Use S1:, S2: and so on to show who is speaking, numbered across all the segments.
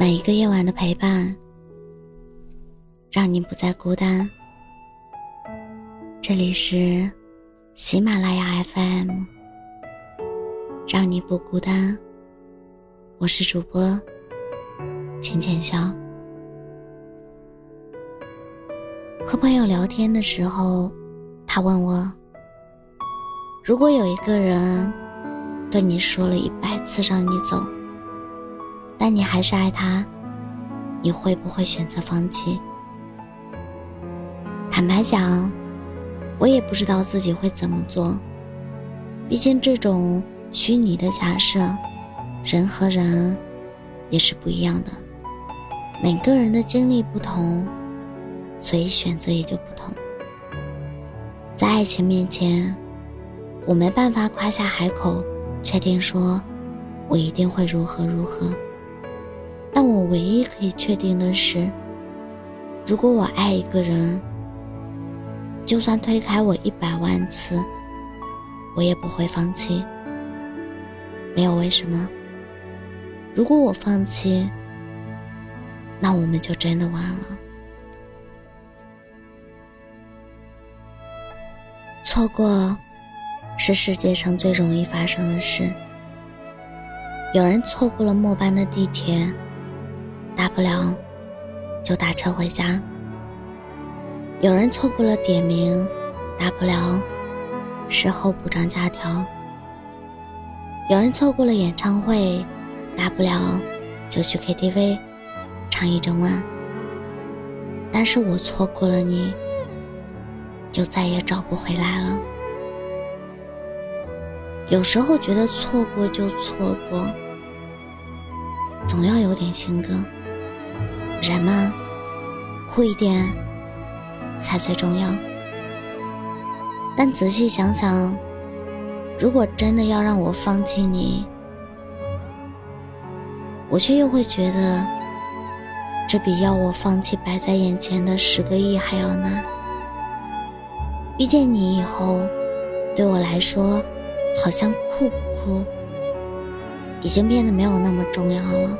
S1: 每一个夜晚的陪伴，让你不再孤单。这里是喜马拉雅 FM，让你不孤单。我是主播浅浅笑。和朋友聊天的时候，他问我：如果有一个人对你说了一百次让你走，但你还是爱他，你会不会选择放弃？坦白讲，我也不知道自己会怎么做。毕竟这种虚拟的假设，人和人也是不一样的，每个人的经历不同。所以选择也就不同。在爱情面前，我没办法夸下海口，确定说，我一定会如何如何。但我唯一可以确定的是，如果我爱一个人，就算推开我一百万次，我也不会放弃。没有为什么。如果我放弃，那我们就真的完了。错过，是世界上最容易发生的事。有人错过了末班的地铁，大不了就打车回家；有人错过了点名，大不了事后补张假条；有人错过了演唱会，大不了就去 KTV 唱一整晚。但是我错过了你。就再也找不回来了。有时候觉得错过就错过，总要有点性格。人嘛，酷一点才最重要。但仔细想想，如果真的要让我放弃你，我却又会觉得，这比要我放弃摆在眼前的十个亿还要难。遇见你以后，对我来说，好像酷不酷，已经变得没有那么重要了。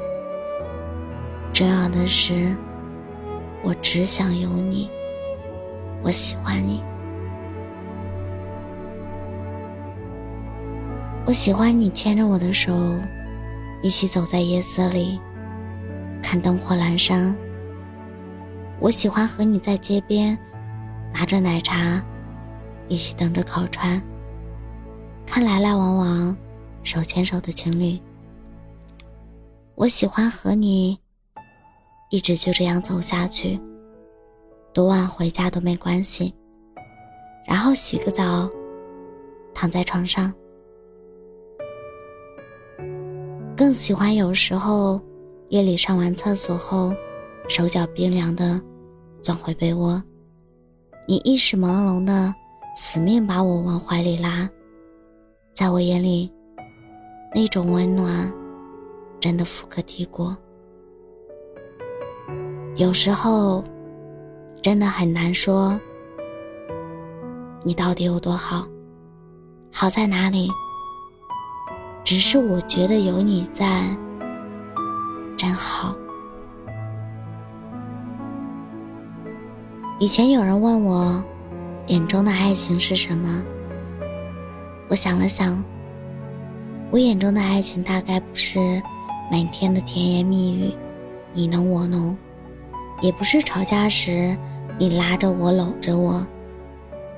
S1: 重要的是，我只想有你，我喜欢你，我喜欢你牵着我的手，一起走在夜色里，看灯火阑珊。我喜欢和你在街边，拿着奶茶。一起等着烤串，看来来往往手牵手的情侣。我喜欢和你一直就这样走下去，多晚回家都没关系。然后洗个澡，躺在床上。更喜欢有时候夜里上完厕所后，手脚冰凉的钻回被窝，你意识朦胧的。死命把我往怀里拉，在我眼里，那种温暖真的富可敌国。有时候，真的很难说你到底有多好，好在哪里？只是我觉得有你在，真好。以前有人问我。眼中的爱情是什么？我想了想，我眼中的爱情大概不是每天的甜言蜜语，你侬我侬，也不是吵架时你拉着我搂着我，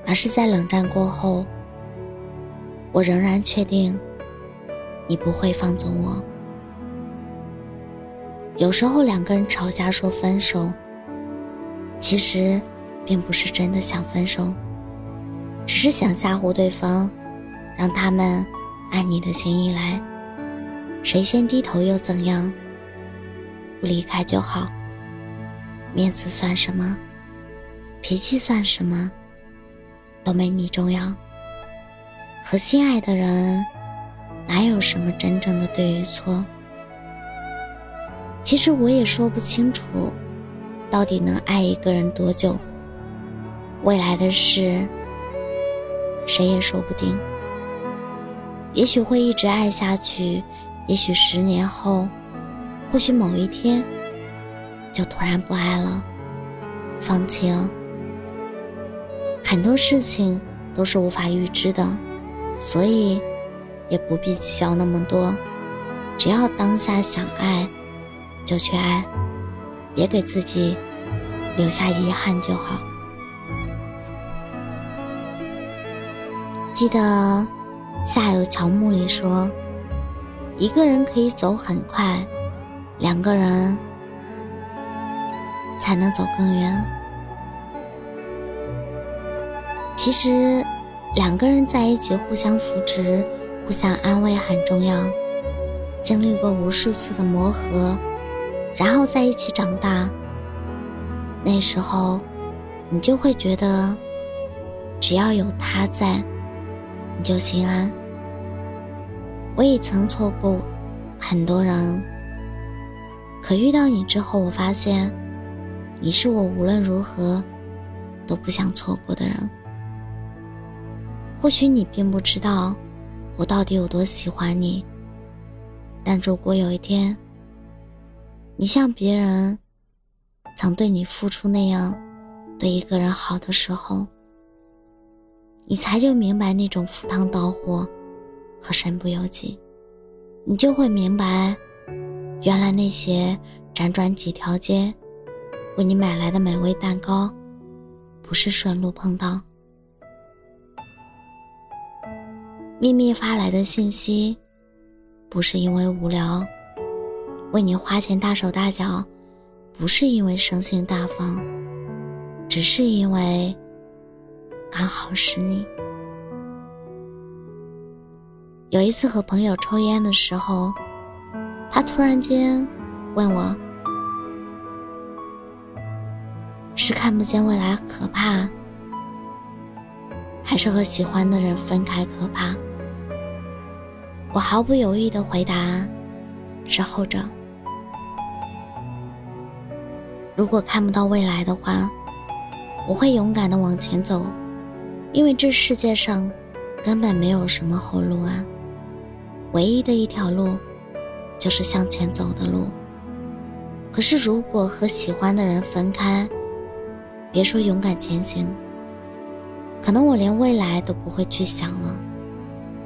S1: 而是在冷战过后，我仍然确定你不会放纵我。有时候两个人吵架说分手，其实。并不是真的想分手，只是想吓唬对方，让他们按你的心意来。谁先低头又怎样？不离开就好。面子算什么？脾气算什么？都没你重要。和心爱的人，哪有什么真正的对与错？其实我也说不清楚，到底能爱一个人多久。未来的事，谁也说不定。也许会一直爱下去，也许十年后或许某一天就突然不爱了，放弃了。很多事情都是无法预知的，所以也不必计较那么多。只要当下想爱，就去爱，别给自己留下遗憾就好。记得夏有乔木里说：“一个人可以走很快，两个人才能走更远。”其实，两个人在一起互相扶持、互相安慰很重要。经历过无数次的磨合，然后在一起长大，那时候你就会觉得，只要有他在，你就心安。我也曾错过很多人，可遇到你之后，我发现你是我无论如何都不想错过的人。或许你并不知道我到底有多喜欢你，但如果有一天，你像别人曾对你付出那样对一个人好的时候，你才就明白那种赴汤蹈火和身不由己，你就会明白，原来那些辗转几条街为你买来的美味蛋糕，不是顺路碰到。秘密发来的信息，不是因为无聊；为你花钱大手大脚，不是因为生性大方，只是因为刚好是你。有一次和朋友抽烟的时候，他突然间问我：“是看不见未来可怕，还是和喜欢的人分开可怕？”我毫不犹豫的回答：“是后者。如果看不到未来的话，我会勇敢的往前走，因为这世界上根本没有什么后路啊。唯一的一条路，就是向前走的路。可是如果和喜欢的人分开，别说勇敢前行，可能我连未来都不会去想了。”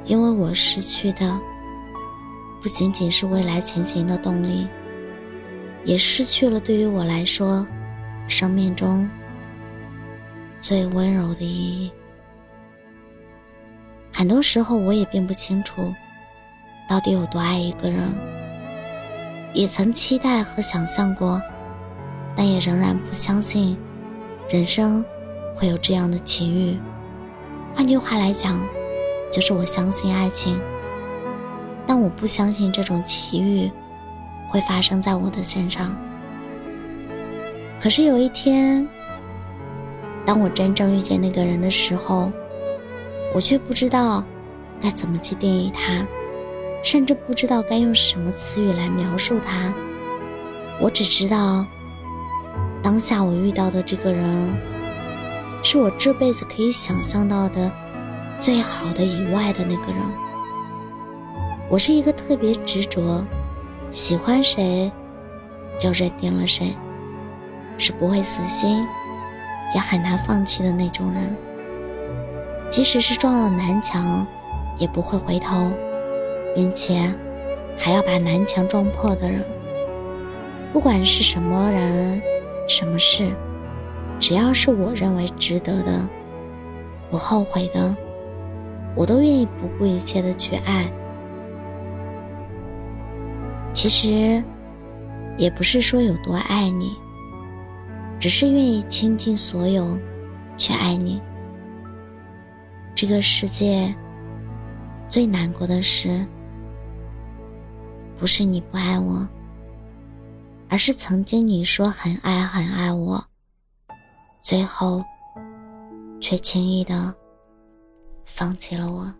S1: 因为我失去的不仅仅是未来前行的动力，也失去了对于我来说生命中最温柔的意义。很多时候，我也并不清楚到底有多爱一个人，也曾期待和想象过，但也仍然不相信人生会有这样的奇遇。换句话来讲。就是我相信爱情，但我不相信这种奇遇会发生在我的身上。可是有一天，当我真正遇见那个人的时候，我却不知道该怎么去定义他，甚至不知道该用什么词语来描述他。我只知道，当下我遇到的这个人，是我这辈子可以想象到的。最好的以外的那个人，我是一个特别执着，喜欢谁就认定了谁，是不会死心，也很难放弃的那种人。即使是撞了南墙，也不会回头，并且还要把南墙撞破的人。不管是什么人、什么事，只要是我认为值得的、不后悔的。我都愿意不顾一切的去爱。其实，也不是说有多爱你，只是愿意倾尽所有去爱你。这个世界最难过的事，不是你不爱我，而是曾经你说很爱很爱我，最后却轻易的。放弃了我。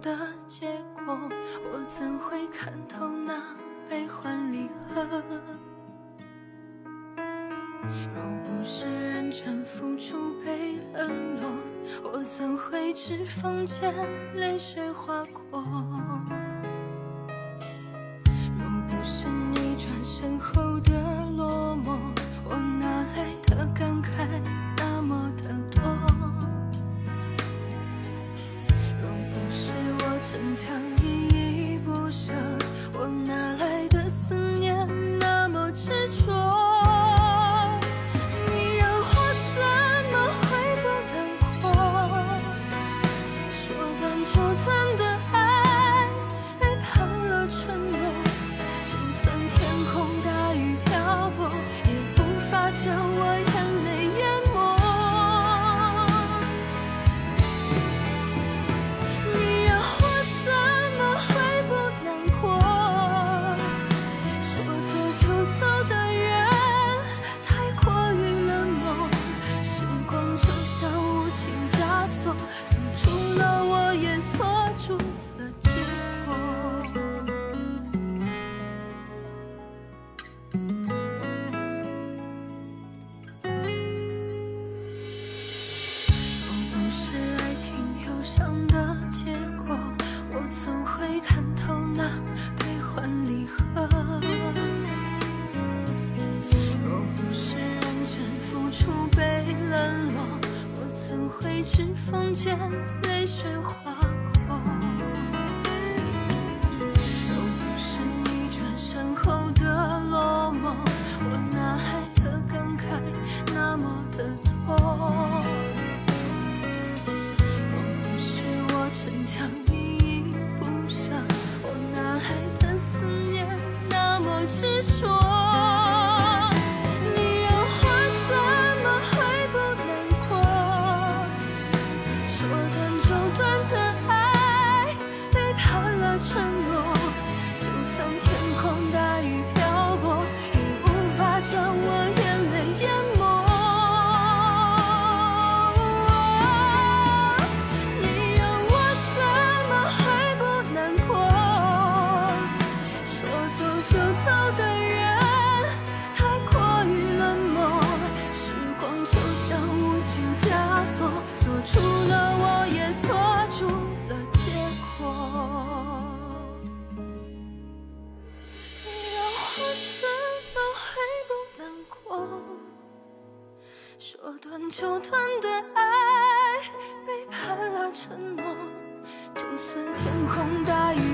S2: 的结果，我怎会看透那悲欢离合？若不是认真付出被冷落，我怎会指缝间泪水划过？就退。指缝间泪水滑说断就断的爱背叛了承诺就算天空大雨